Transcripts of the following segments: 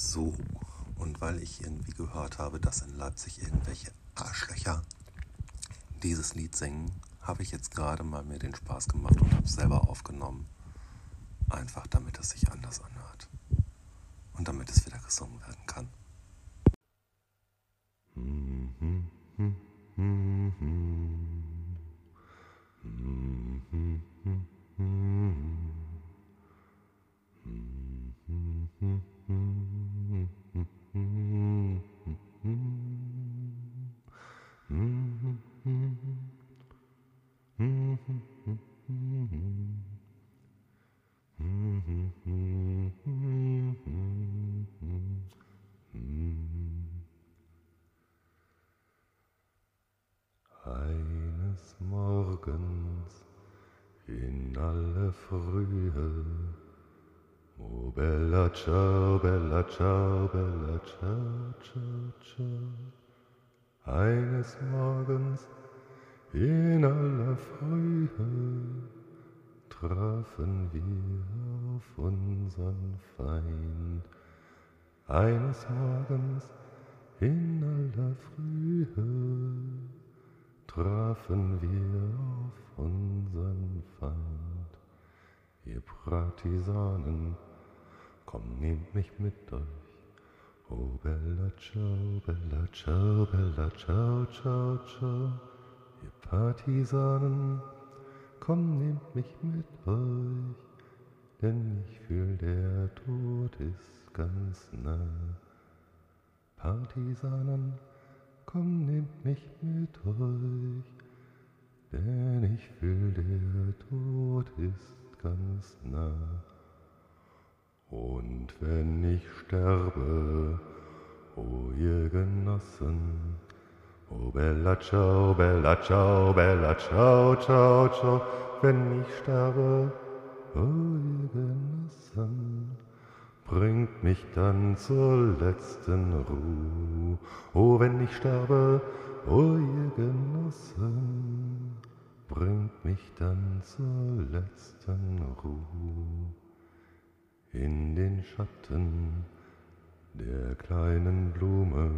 So, und weil ich irgendwie gehört habe, dass in Leipzig irgendwelche Arschlöcher dieses Lied singen, habe ich jetzt gerade mal mir den Spaß gemacht und habe es selber aufgenommen. Einfach damit es sich anders anhört. Und damit es wieder gesungen werden Morgens in aller Frühe, oh bella ciao, bella ciao, bella ciao, ciao, ciao. Eines Morgens in aller Frühe trafen wir auf unseren Feind. Eines Morgens in aller Frühe trafen wir auf unseren Feind. Ihr Partisanen, komm, nehmt mich mit euch. Oh bella ciao, bella ciao, bella ciao, ciao, ciao. Ihr Partisanen, komm, nehmt mich mit euch, denn ich fühl, der Tod ist ganz nah. Partisanen, komm, nehmt mich mit euch, denn ich fühl, der Tod ist ganz nah. Und wenn ich sterbe, o oh ihr Genossen, o oh bella ciao, bella ciao, bella ciao, ciao, ciao, wenn ich sterbe, o oh ihr Genossen, bringt mich dann zur letzten Ruhe. O wenn ich sterbe, o ihr Genossen, bringt mich dann zur letzten Ruhe. In den Schatten der kleinen Blume,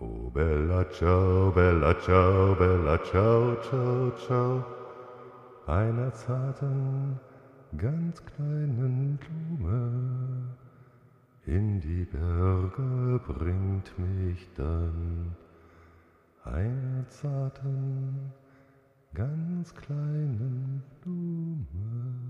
o bella ciao, bella ciao, bella ciao, ciao, ciao, einer zarten, ganz kleinen Blume. In die Berge bringt mich dann einer zarten, ganz kleinen Blume.